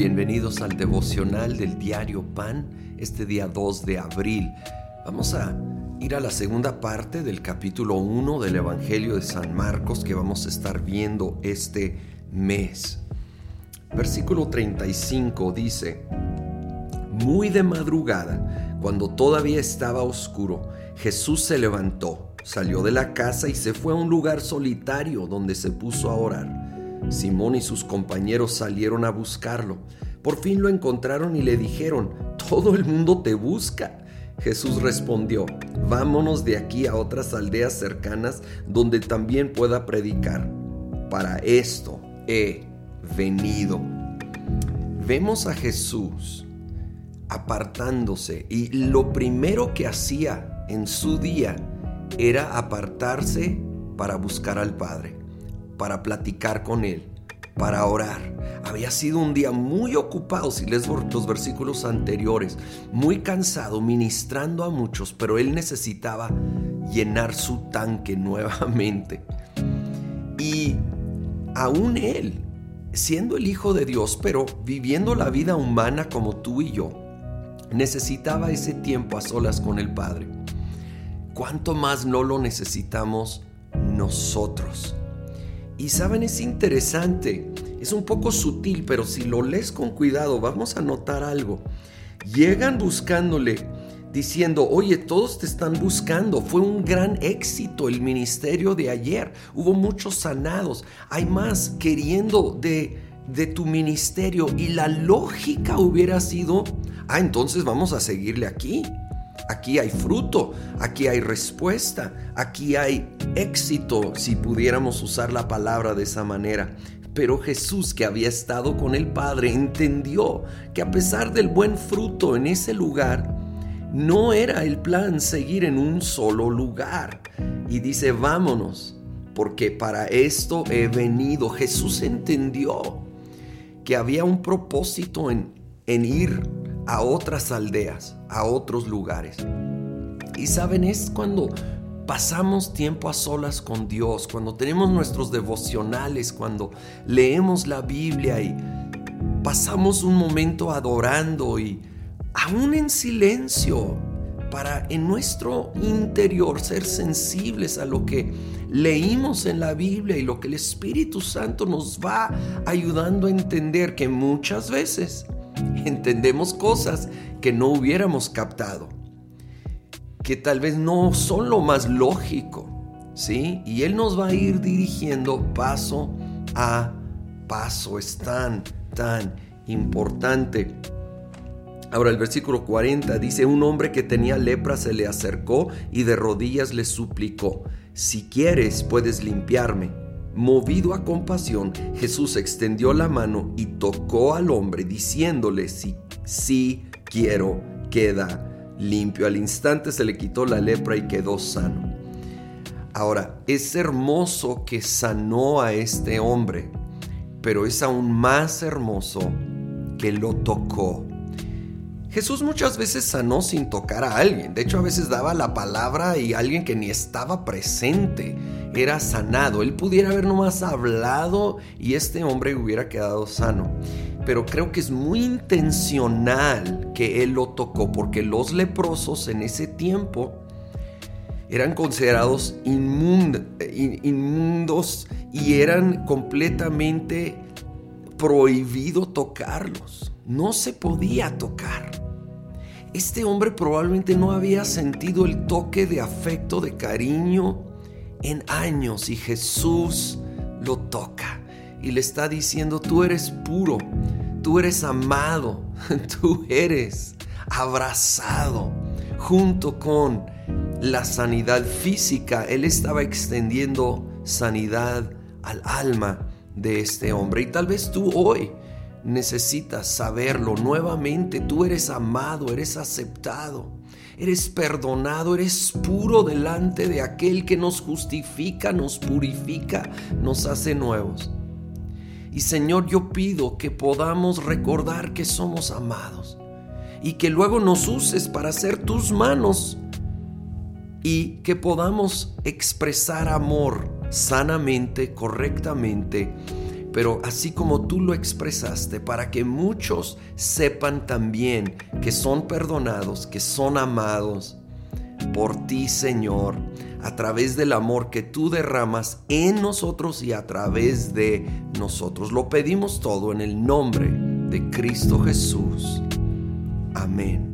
Bienvenidos al devocional del diario Pan, este día 2 de abril. Vamos a ir a la segunda parte del capítulo 1 del Evangelio de San Marcos que vamos a estar viendo este mes. Versículo 35 dice, Muy de madrugada, cuando todavía estaba oscuro, Jesús se levantó, salió de la casa y se fue a un lugar solitario donde se puso a orar. Simón y sus compañeros salieron a buscarlo. Por fin lo encontraron y le dijeron, todo el mundo te busca. Jesús respondió, vámonos de aquí a otras aldeas cercanas donde también pueda predicar. Para esto he venido. Vemos a Jesús apartándose y lo primero que hacía en su día era apartarse para buscar al Padre para platicar con Él, para orar. Había sido un día muy ocupado, si lees los versículos anteriores, muy cansado, ministrando a muchos, pero Él necesitaba llenar su tanque nuevamente. Y aún Él, siendo el Hijo de Dios, pero viviendo la vida humana como tú y yo, necesitaba ese tiempo a solas con el Padre. ¿Cuánto más no lo necesitamos nosotros? Y saben, es interesante, es un poco sutil, pero si lo lees con cuidado, vamos a notar algo. Llegan buscándole, diciendo, oye, todos te están buscando, fue un gran éxito el ministerio de ayer, hubo muchos sanados, hay más queriendo de, de tu ministerio y la lógica hubiera sido, ah, entonces vamos a seguirle aquí. Aquí hay fruto, aquí hay respuesta, aquí hay éxito, si pudiéramos usar la palabra de esa manera. Pero Jesús, que había estado con el Padre, entendió que a pesar del buen fruto en ese lugar, no era el plan seguir en un solo lugar. Y dice, vámonos, porque para esto he venido. Jesús entendió que había un propósito en, en ir a otras aldeas, a otros lugares. Y saben, es cuando pasamos tiempo a solas con Dios, cuando tenemos nuestros devocionales, cuando leemos la Biblia y pasamos un momento adorando y aún en silencio, para en nuestro interior ser sensibles a lo que leímos en la Biblia y lo que el Espíritu Santo nos va ayudando a entender que muchas veces entendemos cosas que no hubiéramos captado, que tal vez no son lo más lógico, ¿sí? Y Él nos va a ir dirigiendo paso a paso. Es tan, tan importante. Ahora el versículo 40 dice, un hombre que tenía lepra se le acercó y de rodillas le suplicó, si quieres puedes limpiarme. Movido a compasión, Jesús extendió la mano y tocó al hombre, diciéndole, si, si quiero, queda limpio. Al instante se le quitó la lepra y quedó sano. Ahora, es hermoso que sanó a este hombre, pero es aún más hermoso que lo tocó. Jesús muchas veces sanó sin tocar a alguien. De hecho, a veces daba la palabra y alguien que ni estaba presente era sanado. Él pudiera haber nomás hablado y este hombre hubiera quedado sano. Pero creo que es muy intencional que él lo tocó porque los leprosos en ese tiempo eran considerados inmundos y eran completamente prohibido tocarlos. No se podía tocar. Este hombre probablemente no había sentido el toque de afecto, de cariño, en años y Jesús lo toca y le está diciendo, tú eres puro, tú eres amado, tú eres abrazado junto con la sanidad física. Él estaba extendiendo sanidad al alma de este hombre y tal vez tú hoy necesitas saberlo nuevamente, tú eres amado, eres aceptado eres perdonado, eres puro delante de aquel que nos justifica, nos purifica, nos hace nuevos. Y Señor, yo pido que podamos recordar que somos amados y que luego nos uses para ser tus manos y que podamos expresar amor sanamente, correctamente, pero así como tú lo expresaste, para que muchos sepan también que son perdonados, que son amados por ti, Señor, a través del amor que tú derramas en nosotros y a través de nosotros. Lo pedimos todo en el nombre de Cristo Jesús. Amén.